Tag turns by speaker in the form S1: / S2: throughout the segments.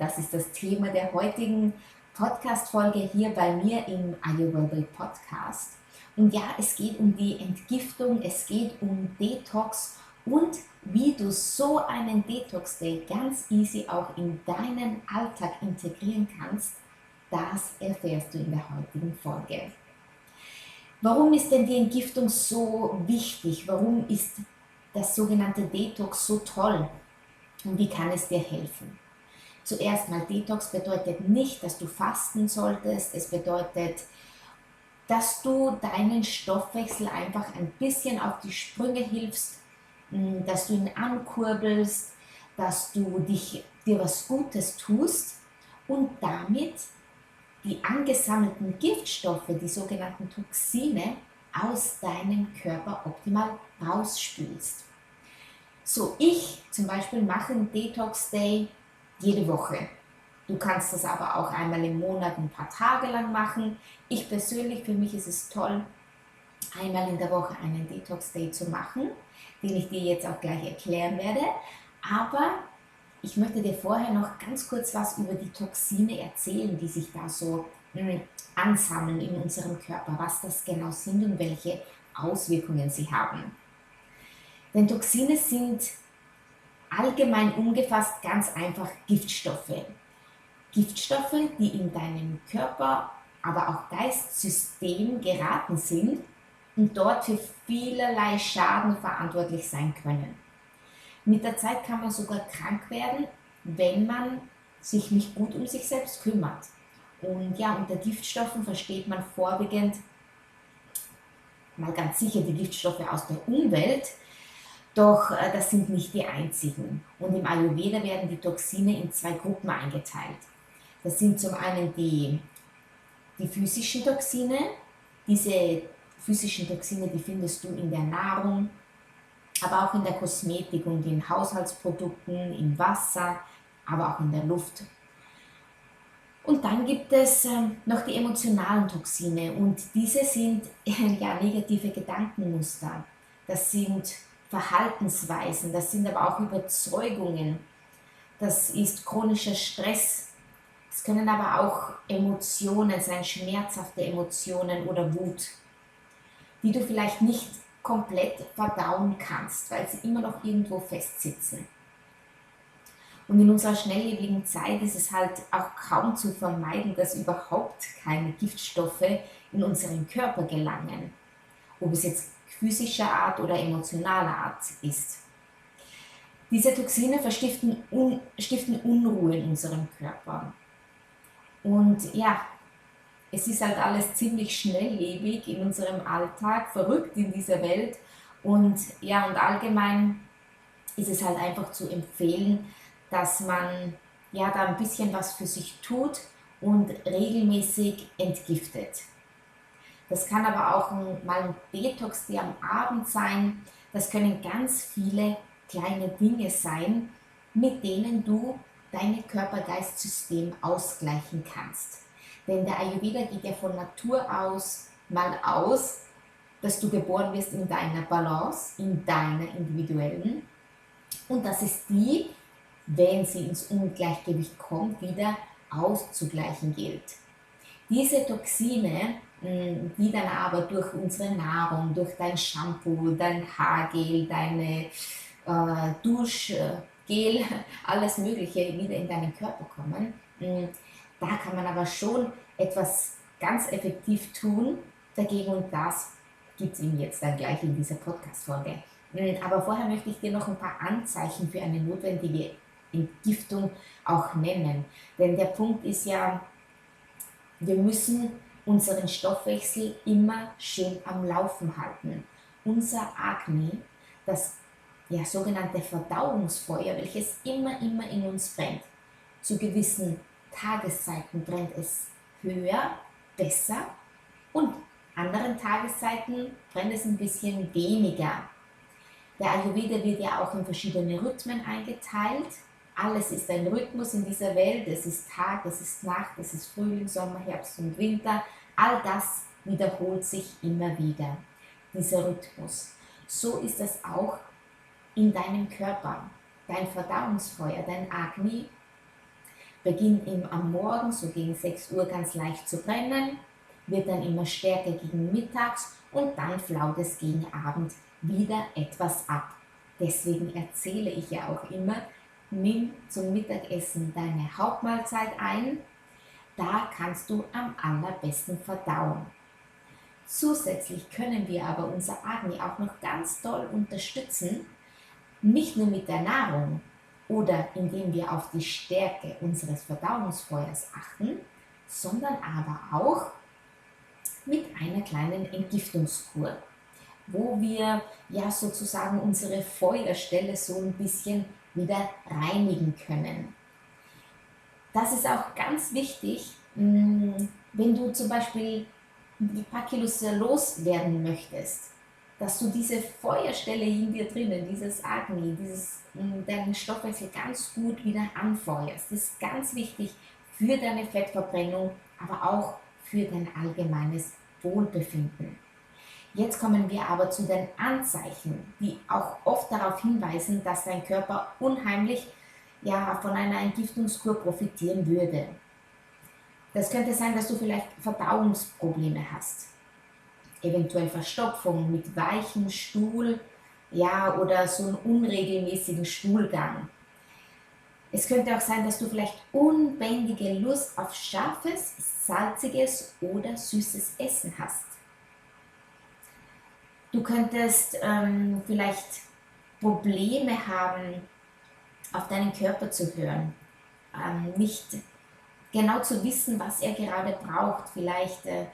S1: Das ist das Thema der heutigen Podcast-Folge hier bei mir im Ayurveda Podcast. Und ja, es geht um die Entgiftung, es geht um Detox und wie du so einen Detox Day ganz easy auch in deinen Alltag integrieren kannst, das erfährst du in der heutigen Folge. Warum ist denn die Entgiftung so wichtig? Warum ist das sogenannte Detox so toll? Und wie kann es dir helfen? Zuerst mal Detox bedeutet nicht, dass du fasten solltest. Es bedeutet, dass du deinen Stoffwechsel einfach ein bisschen auf die Sprünge hilfst, mm, dass du ihn ankurbelst, dass du dich, dir was Gutes tust und damit die angesammelten Giftstoffe, die sogenannten Toxine, aus deinem Körper optimal rausspülst. So, ich zum Beispiel mache einen Detox Day jede Woche. Du kannst das aber auch einmal im Monat ein paar Tage lang machen. Ich persönlich, für mich ist es toll, einmal in der Woche einen Detox Day zu machen, den ich dir jetzt auch gleich erklären werde. Aber ich möchte dir vorher noch ganz kurz was über die Toxine erzählen, die sich da so hm, ansammeln in unserem Körper, was das genau sind und welche Auswirkungen sie haben. Denn Toxine sind allgemein umgefasst ganz einfach Giftstoffe. Giftstoffe, die in deinem Körper, aber auch Geistsystem geraten sind und dort für vielerlei Schaden verantwortlich sein können. Mit der Zeit kann man sogar krank werden, wenn man sich nicht gut um sich selbst kümmert. Und ja, unter Giftstoffen versteht man vorwiegend mal ganz sicher die Giftstoffe aus der Umwelt, doch äh, das sind nicht die einzigen. Und im Ayurveda werden die Toxine in zwei Gruppen eingeteilt. Das sind zum einen die, die physischen Toxine. Diese physischen Toxine, die findest du in der Nahrung, aber auch in der Kosmetik und in Haushaltsprodukten, im Wasser, aber auch in der Luft. Und dann gibt es ähm, noch die emotionalen Toxine und diese sind ja negative Gedankenmuster. Das sind Verhaltensweisen, das sind aber auch Überzeugungen, das ist chronischer Stress, es können aber auch Emotionen sein, schmerzhafte Emotionen oder Wut, die du vielleicht nicht komplett verdauen kannst, weil sie immer noch irgendwo festsitzen. Und in unserer schnelllebigen Zeit ist es halt auch kaum zu vermeiden, dass überhaupt keine Giftstoffe in unseren Körper gelangen. Ob es jetzt physischer Art oder emotionaler Art ist. Diese Toxine verstiften un, stiften Unruhe in unserem Körper. Und ja, es ist halt alles ziemlich schnelllebig in unserem Alltag, verrückt in dieser Welt. Und ja, und allgemein ist es halt einfach zu empfehlen, dass man ja da ein bisschen was für sich tut und regelmäßig entgiftet. Das kann aber auch ein, mal ein Detox, der am Abend sein. Das können ganz viele kleine Dinge sein, mit denen du dein Körper-Geist-System ausgleichen kannst. Denn der Ayurveda geht ja von Natur aus mal aus, dass du geboren wirst in deiner Balance, in deiner individuellen. Und dass es die, wenn sie ins Ungleichgewicht kommt, wieder auszugleichen gilt. Diese Toxine die dann aber durch unsere Nahrung, durch dein Shampoo, dein Haargel, deine äh, Duschgel, alles Mögliche wieder in deinen Körper kommen. Mm, da kann man aber schon etwas ganz effektiv tun dagegen und das gibt es Ihnen jetzt dann gleich in dieser Podcast-Folge. Mm, aber vorher möchte ich dir noch ein paar Anzeichen für eine notwendige Entgiftung auch nennen. Denn der Punkt ist ja, wir müssen unseren Stoffwechsel immer schön am Laufen halten. Unser Agni, das ja, sogenannte Verdauungsfeuer, welches immer, immer in uns brennt, zu gewissen Tageszeiten brennt es höher, besser und anderen Tageszeiten brennt es ein bisschen weniger. Der Ayurveda wird ja auch in verschiedene Rhythmen eingeteilt. Alles ist ein Rhythmus in dieser Welt. Es ist Tag, es ist Nacht, es ist Frühling, Sommer, Herbst und Winter. All das wiederholt sich immer wieder, dieser Rhythmus. So ist es auch in deinem Körper. Dein Verdauungsfeuer, dein Agni, beginnt im, am Morgen so gegen 6 Uhr ganz leicht zu brennen, wird dann immer stärker gegen Mittags und dann flaut es gegen Abend wieder etwas ab. Deswegen erzähle ich ja auch immer, nimm zum Mittagessen deine Hauptmahlzeit ein, da kannst du am allerbesten verdauen. Zusätzlich können wir aber unser Agni auch noch ganz toll unterstützen, nicht nur mit der Nahrung oder indem wir auf die Stärke unseres Verdauungsfeuers achten, sondern aber auch mit einer kleinen Entgiftungskur, wo wir ja sozusagen unsere Feuerstelle so ein bisschen wieder reinigen können. Das ist auch ganz wichtig, mm, wenn du zum Beispiel ein paar Kilos loswerden möchtest, dass du diese Feuerstelle in dir drinnen, dieses Agni, dieses, mm, deinen Stoffwechsel ganz gut wieder anfeuerst. Das ist ganz wichtig für deine Fettverbrennung, aber auch für dein allgemeines Wohlbefinden. Jetzt kommen wir aber zu den Anzeichen, die auch oft darauf hinweisen, dass dein Körper unheimlich ja, von einer Entgiftungskur profitieren würde. Das könnte sein, dass du vielleicht Verdauungsprobleme hast, eventuell Verstopfung mit weichem Stuhl, ja, oder so einen unregelmäßigen Stuhlgang. Es könnte auch sein, dass du vielleicht unbändige Lust auf scharfes, salziges oder süßes Essen hast. Du könntest ähm, vielleicht Probleme haben, auf deinen Körper zu hören, ähm, nicht genau zu wissen, was er gerade braucht, vielleicht äh,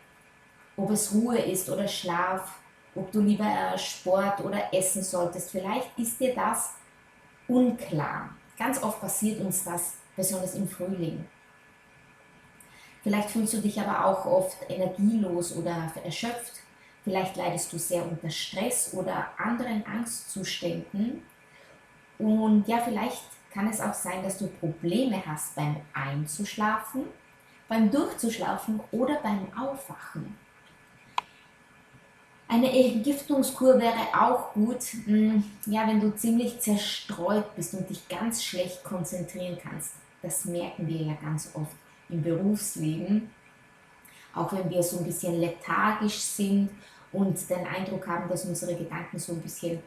S1: ob es Ruhe ist oder Schlaf, ob du lieber äh, Sport oder essen solltest. Vielleicht ist dir das unklar. Ganz oft passiert uns das, besonders im Frühling. Vielleicht fühlst du dich aber auch oft energielos oder erschöpft. Vielleicht leidest du sehr unter Stress oder anderen Angstzuständen. Und ja, vielleicht kann es auch sein, dass du Probleme hast beim Einzuschlafen, beim Durchzuschlafen oder beim Aufwachen. Eine Entgiftungskur wäre auch gut, hm, ja, wenn du ziemlich zerstreut bist und dich ganz schlecht konzentrieren kannst. Das merken wir ja ganz oft im Berufsleben. Auch wenn wir so ein bisschen lethargisch sind und den Eindruck haben, dass unsere Gedanken so ein bisschen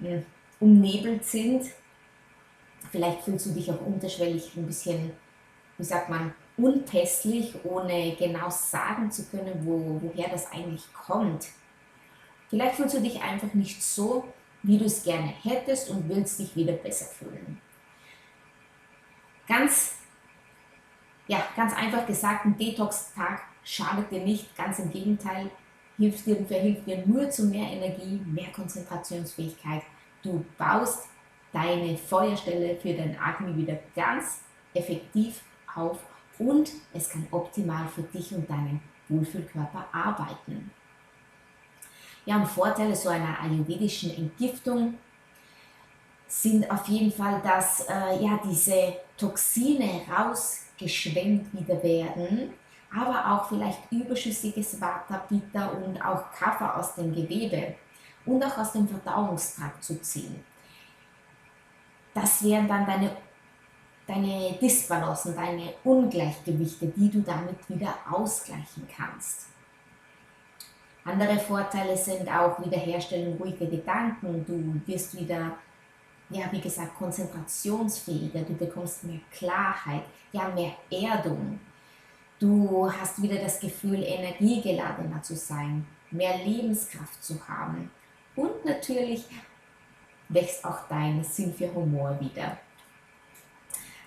S1: hm, umnebelt sind. Vielleicht fühlst du dich auch unterschwellig ein bisschen, wie sagt man, unpässlich, ohne genau sagen zu können, wo, woher das eigentlich kommt. Vielleicht fühlst du dich einfach nicht so, wie du es gerne hättest und willst dich wieder besser fühlen. Ganz, ja, ganz einfach gesagt, ein Detox-Tag schadet dir nicht, ganz im Gegenteil, hilft dir verhilft dir nur zu mehr Energie, mehr Konzentrationsfähigkeit. Du baust deine Feuerstelle für dein Agni wieder ganz effektiv auf und es kann optimal für dich und deinen Wohlfühlkörper arbeiten. Ja, und Vorteile so einer ayurvedischen Entgiftung sind auf jeden Fall, dass äh, ja, diese Toxine rausgeschwemmt wieder werden, aber auch vielleicht überschüssiges Vata, Pitta und auch Kapha aus dem Gewebe und auch aus dem Verdauungstrakt zu ziehen. Das wären dann deine, deine Disbalancen, deine Ungleichgewichte, die du damit wieder ausgleichen kannst. Andere Vorteile sind auch Wiederherstellung ruhiger Gedanken. Du wirst wieder, ja, wie gesagt, konzentrationsfähiger. Du bekommst mehr Klarheit, ja, mehr Erdung. Du hast wieder das Gefühl, energiegeladener zu sein, mehr Lebenskraft zu haben. Und natürlich wächst auch dein Sinn für Humor wieder.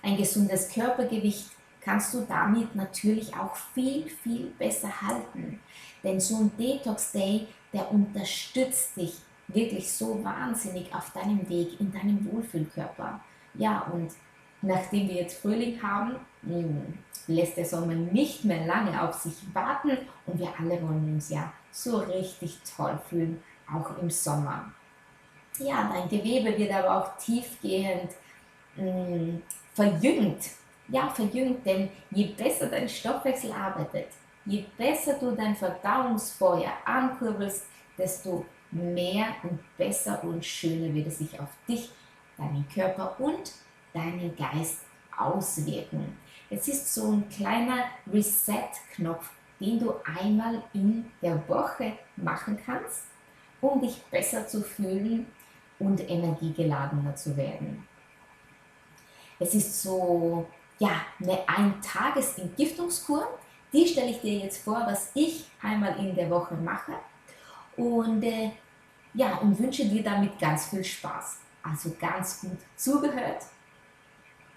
S1: Ein gesundes Körpergewicht kannst du damit natürlich auch viel, viel besser halten. Denn so ein Detox Day, der unterstützt dich wirklich so wahnsinnig auf deinem Weg in deinem Wohlfühlkörper. Ja, und nachdem wir jetzt Frühling haben, hm, lässt der Sommer nicht mehr lange auf sich warten und wir alle wollen uns ja so richtig toll fühlen, auch im Sommer. Ja, dein Gewebe wird aber auch tiefgehend mh, hm, verjüngt. Ja, verjüngt, denn je besser dein Stoffwechsel arbeitet, je besser du dein Verdauungsfeuer ankurbelst, desto mehr und besser und schöner wird es sich auf dich, deinen Körper und deinen Geist auswirken. Es ist so ein kleiner Reset-Knopf, den du einmal in der Woche machen kannst, um dich besser zu fühlen und energiegeladener zu werden. Es ist so ja, eine Ein-Tages-Entgiftungskur. Die stelle ich dir jetzt vor, was ich einmal in der Woche mache. Und äh, ja, und wünsche dir damit ganz viel Spaß. Also ganz gut zugehört,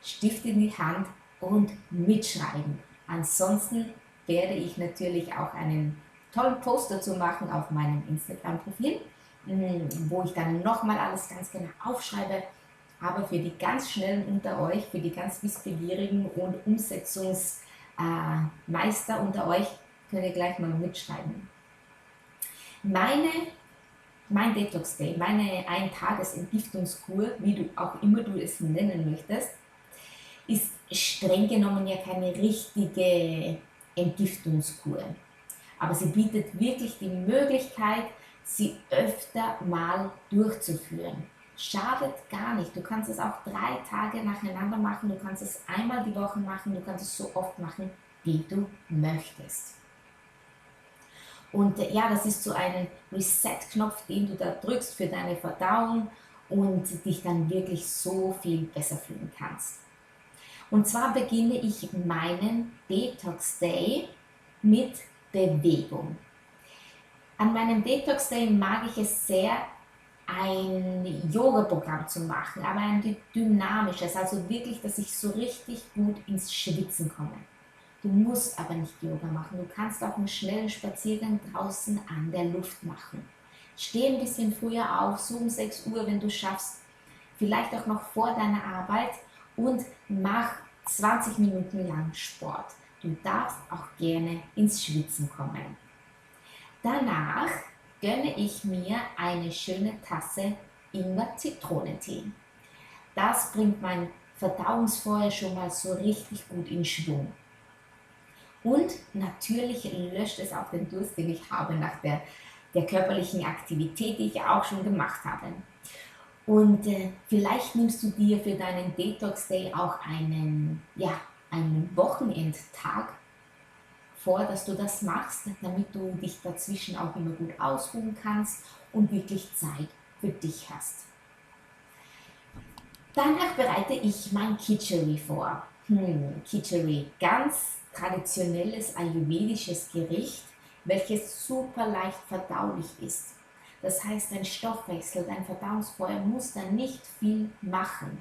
S1: Stift in die Hand und mitschreiben. Ansonsten werde ich natürlich auch einen tollen Post dazu machen auf meinem Instagram-Profil, mm, wo ich dann nochmal alles ganz genau aufschreibe. Aber für die ganz Schnellen unter euch, für die ganz Wissbegierigen und Umsetzungsmeister äh, unter euch, könnt ihr gleich mal mitschreiben. Meine mein Detox Day, meine Ein-Tages-Entgiftungskur, wie du auch immer du es nennen möchtest, ist streng genommen ja keine richtige Entgiftungskur. Aber sie bietet wirklich die Möglichkeit, sie öfter mal durchzuführen. Schadet gar nicht. Du kannst es auch drei Tage nacheinander machen, du kannst es einmal die Woche machen, du kannst es so oft machen, wie du möchtest. Und äh, ja, das ist so ein Reset-Knopf, den du da drückst für deine Verdauung und dich dann wirklich so viel besser fühlen kannst. Und zwar beginne ich meinen Detox Day mit Bewegung. An meinem Detox Day mag ich es sehr, ein Yoga-Programm zu machen, aber ein dynamisches, also wirklich, dass ich so richtig gut ins Schwitzen komme. Du musst aber nicht Yoga machen. Du kannst auch einen schnellen Spaziergang draußen an der Luft machen. Steh ein bisschen früher auf, so um 6 Uhr, wenn du schaffst. Vielleicht auch noch vor deiner Arbeit und mach 20 Minuten lang Sport. Du darfst auch gerne ins Schwitzen kommen. Danach gönne ich mir eine schöne Tasse Ingwer-Zitronentee. Das bringt mein Verdauungsfeuer schon mal so richtig gut in Schwung. Und natürlich löscht es auch den Durst, den ich habe nach der, der körperlichen Aktivität, die ich auch schon gemacht habe. Und äh, vielleicht nimmst du dir für deinen Detox Day auch einen, ja, einen Wochenendtag vor, dass du das machst, damit du dich dazwischen auch immer gut ausruhen kannst und wirklich Zeit für dich hast. Danach bereite ich mein Kitchery vor. Hm, Kitchery, ganz traditionelles ayurvedisches Gericht, welches super leicht verdaulich ist. Das heißt, dein Stoffwechsel, dein Verdauungsfeuer muss da nicht viel machen.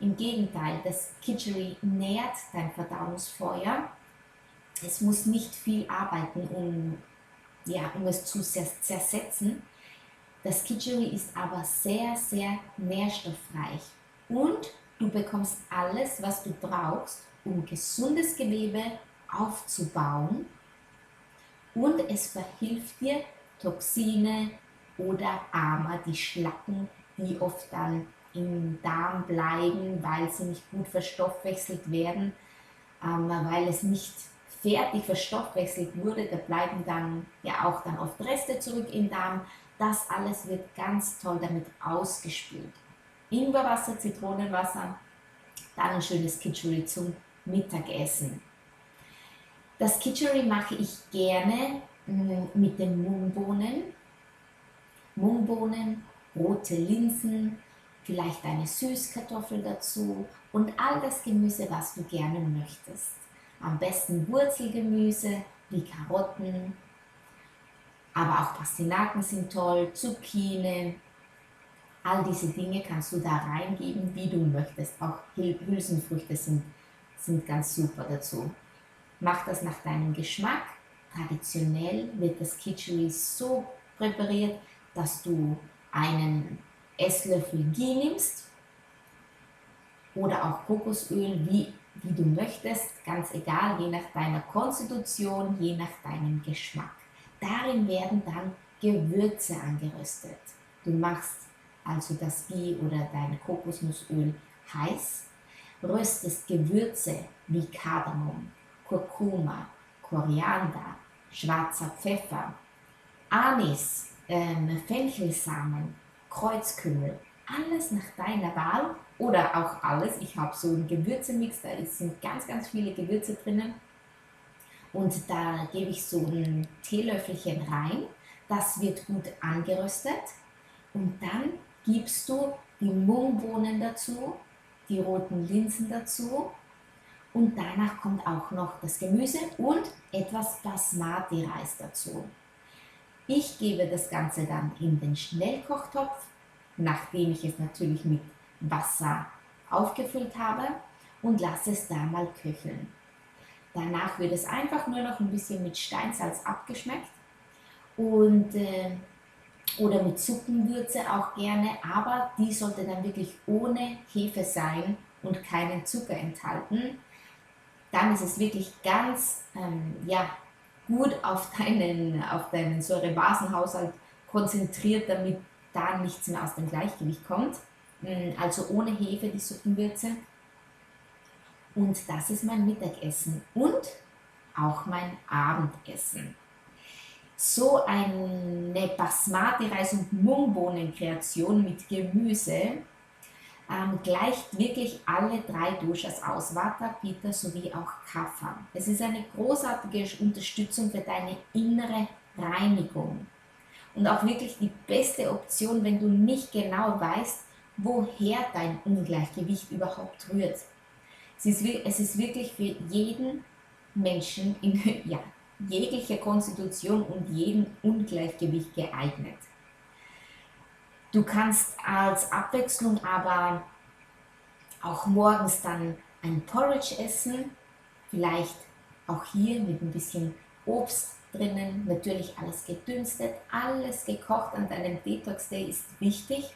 S1: Im Gegenteil, das Kitchery nährt dein Verdauungsfeuer. Es muss nicht viel arbeiten, um, ja, um es zu zersetzen. Das Kitchery ist aber sehr, sehr nährstoffreich und du bekommst alles, was du brauchst, um gesundes Gewebe aufzubauen und es verhilft dir, Toxine oder Ama, die Schlacken, die oft dann im Darm bleiben, weil sie nicht gut verstoffwechselt werden, ähm, weil es nicht fertig verstoffwechselt wurde, da bleiben dann ja auch dann oft Reste zurück im Darm. Das alles wird ganz toll damit ausgespült. Ingwerwasser, Zitronenwasser, dann ein schönes Kitschuri zum Mittagessen. Das Kitchery mache ich gerne mm, mit den Mungbohnen. Mungbohnen, rote Linsen, vielleicht eine Süßkartoffel dazu und all das Gemüse, was du gerne möchtest. Am besten Wurzelgemüse wie Karotten, aber auch Pastinaken sind toll, Zucchini. All diese Dinge kannst du da reingeben, wie du möchtest. Auch Hülsenfrüchte sind, sind ganz super dazu. Mach das nach deinem Geschmack. Traditionell wird das Kitchery so präpariert, dass du einen Esslöffel Ghee nimmst oder auch Kokosöl, wie, wie du möchtest, ganz egal, je nach deiner Konstitution, je nach deinem Geschmack. Darin werden dann Gewürze angeröstet. Du machst also das Ghee oder dein Kokosnussöl heiß, röstest Gewürze wie Kardamom, Kurkuma, Koriander, schwarzer Pfeffer, Anis, ähm, Fenchelsamen, Kreuzkümmel, alles nach deiner Wahl oder auch alles. Ich habe so einen Gewürzemix, da sind ganz, ganz viele Gewürze drinnen. Und da gebe ich so ein Teelöffelchen rein. Das wird gut angeröstet. Und dann gibst du die Mungbohnen dazu, die roten Linsen dazu. Und danach kommt auch noch das Gemüse und etwas Basmati-Reis dazu. Ich gebe das Ganze dann in den Schnellkochtopf, nachdem ich es natürlich mit Wasser aufgefüllt habe und lasse es da mal köcheln. Danach wird es einfach nur noch ein bisschen mit Steinsalz abgeschmeckt und äh, oder mit Suppenwürze auch gerne, aber die sollte dann wirklich ohne Hefe sein und keinen Zucker enthalten. Dann ist es wirklich ganz ähm, ja, gut auf deinen, auf deinen Säurebasenhaushalt konzentriert, damit da nichts mehr aus dem Gleichgewicht kommt. Mm, also ohne Hefe die Suppenwürze. Und das ist mein Mittagessen und auch mein Abendessen. So eine Basmati-Reis- und Mungbohnen-Kreation mit Gemüse ähm, gleicht wirklich alle drei Doshas aus, Vata, Pitta sowie auch Kapha. Es ist eine großartige Unterstützung für deine innere Reinigung und auch wirklich die beste Option, wenn du nicht genau weißt, woher dein Ungleichgewicht überhaupt rührt. Es ist, es ist wirklich für jeden Menschen in ja, jeglicher Konstitution und jedem Ungleichgewicht geeignet. Du kannst als Abwechslung aber auch morgens dann ein Porridge essen, vielleicht auch hier mit ein bisschen Obst drinnen, natürlich alles gedünstet, alles gekocht an deinem Detox Day ist wichtig,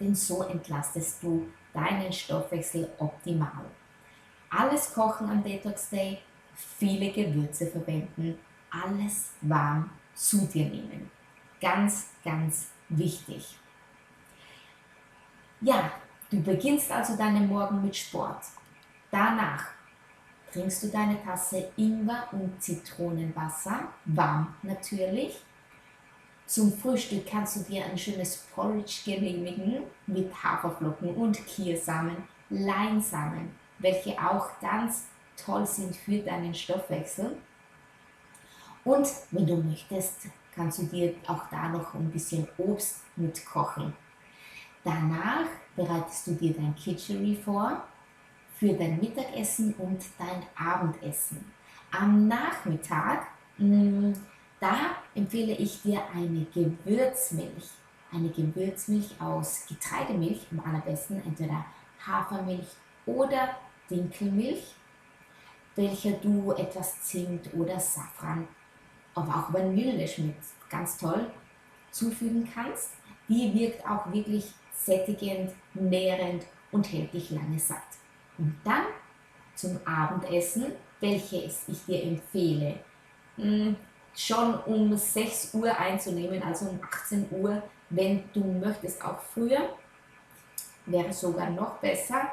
S1: denn so entlastest du deinen Stoffwechsel optimal. Alles kochen am Detox Day, viele Gewürze verwenden, alles warm zu dir nehmen. Ganz, ganz wichtig. Ja, du beginnst also deinen Morgen mit Sport. Danach trinkst du deine Tasse Ingwer und Zitronenwasser, warm natürlich. Zum Frühstück kannst du dir ein schönes Porridge genehmigen mit Haferflocken und Kiersamen, Leinsamen, welche auch ganz toll sind für deinen Stoffwechsel. Und wenn du möchtest, kannst du dir auch da noch ein bisschen Obst mitkochen. Danach bereitest du dir dein Kitchery vor für dein Mittagessen und dein Abendessen. Am Nachmittag, mm, da empfehle ich dir eine Gewürzmilch. Eine Gewürzmilch aus Getreidemilch, am allerbesten entweder Hafermilch oder Dinkelmilch, welcher du etwas Zimt oder Safran, aber auch Vanille schmeckt ganz toll, zufügen kannst. Die wirkt auch wirklich sättigend, nährend und hält dich lange satt. Und dann zum Abendessen, welches ich dir empfehle, hm, schon um 6 Uhr einzunehmen, also um 18 Uhr, wenn du möchtest, auch früher, wäre sogar noch besser,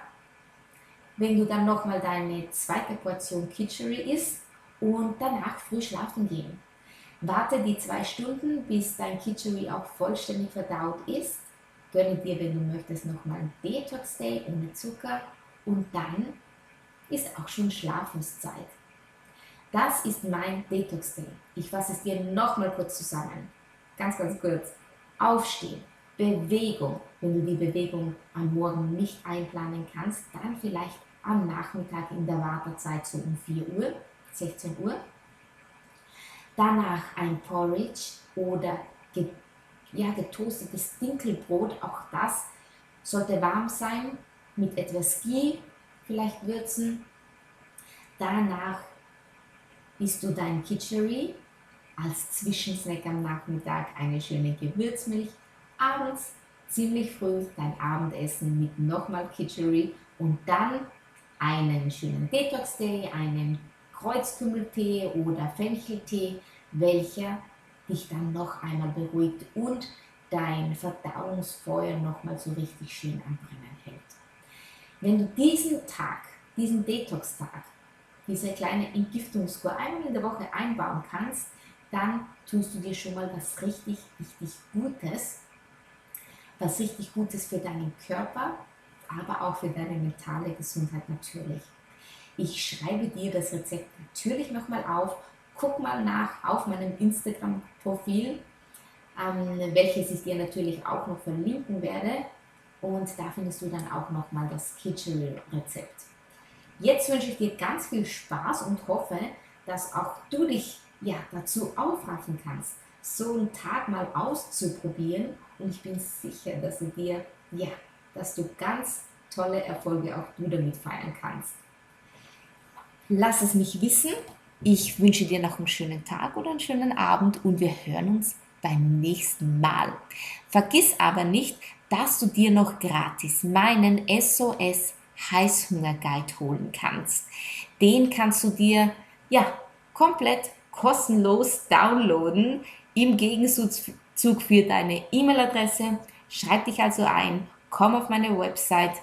S1: wenn du dann nochmal deine zweite Portion Kitchery isst und danach früh schlafen gehen. Warte die zwei Stunden, bis dein Kitchery auch vollständig verdaut ist Gönne dir, wenn du möchtest, nochmal einen Detox Day ohne Zucker und dann ist auch schon Schlafenszeit. Das ist mein Detox Day. Ich fasse es dir nochmal kurz zusammen. Ganz, ganz kurz. Aufstehen, Bewegung. Wenn du die Bewegung am Morgen nicht einplanen kannst, dann vielleicht am Nachmittag in der Wartezeit so um 4 Uhr, 16 Uhr. Danach ein Porridge oder ja, getoastetes Dinkelbrot, auch das sollte warm sein, mit etwas Ghee vielleicht würzen. Danach isst du dein Kitchery als Zwischensnack am Nachmittag eine schöne Gewürzmilch. Abends ziemlich früh dein Abendessen mit nochmal Kitchery und dann einen schönen Detox-Tee, einen Kreuzkümmeltee oder Fencheltee, welcher dich dann noch einmal beruhigt und dein Verdauungsfeuer nochmal so richtig schön am Brennen hält. Wenn du diesen Tag, diesen Detox-Tag, diese kleine Entgiftungskur einmal in der Woche einbauen kannst, dann tust du dir schon mal was richtig, richtig Gutes, was richtig Gutes für deinen Körper, aber auch für deine mentale Gesundheit natürlich. Ich schreibe dir das Rezept natürlich nochmal auf. Guck mal nach auf meinem Instagram-Profil, ähm, welches ich dir natürlich auch noch verlinken werde. Und da findest du dann auch nochmal das Kitchery-Rezept. Jetzt wünsche ich dir ganz viel Spaß und hoffe, dass auch du dich ja, dazu aufraffen kannst, so einen Tag mal auszuprobieren. Und ich bin sicher, dass du dir, ja, dass du ganz tolle Erfolge auch du damit feiern kannst. Lass es mich wissen. Ich wünsche dir noch einen schönen Tag oder einen schönen Abend und wir hören uns beim nächsten Mal. Vergiss aber nicht, dass du dir noch gratis meinen SOS Heißhunger Guide holen kannst. Den kannst du dir ja komplett kostenlos downloaden im Gegenzug für deine E-Mail-Adresse. Schreib dich also ein, komm auf meine Website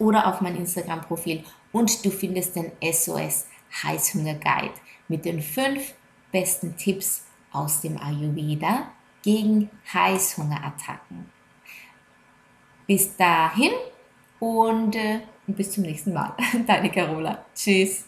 S1: oder auf mein Instagram-Profil und du findest den SOS Heißhunger Guide mit den fünf besten Tipps aus dem Ayurveda gegen Heißhungerattacken. Bis dahin und äh, bis zum nächsten Mal. Deine Carola. Tschüss.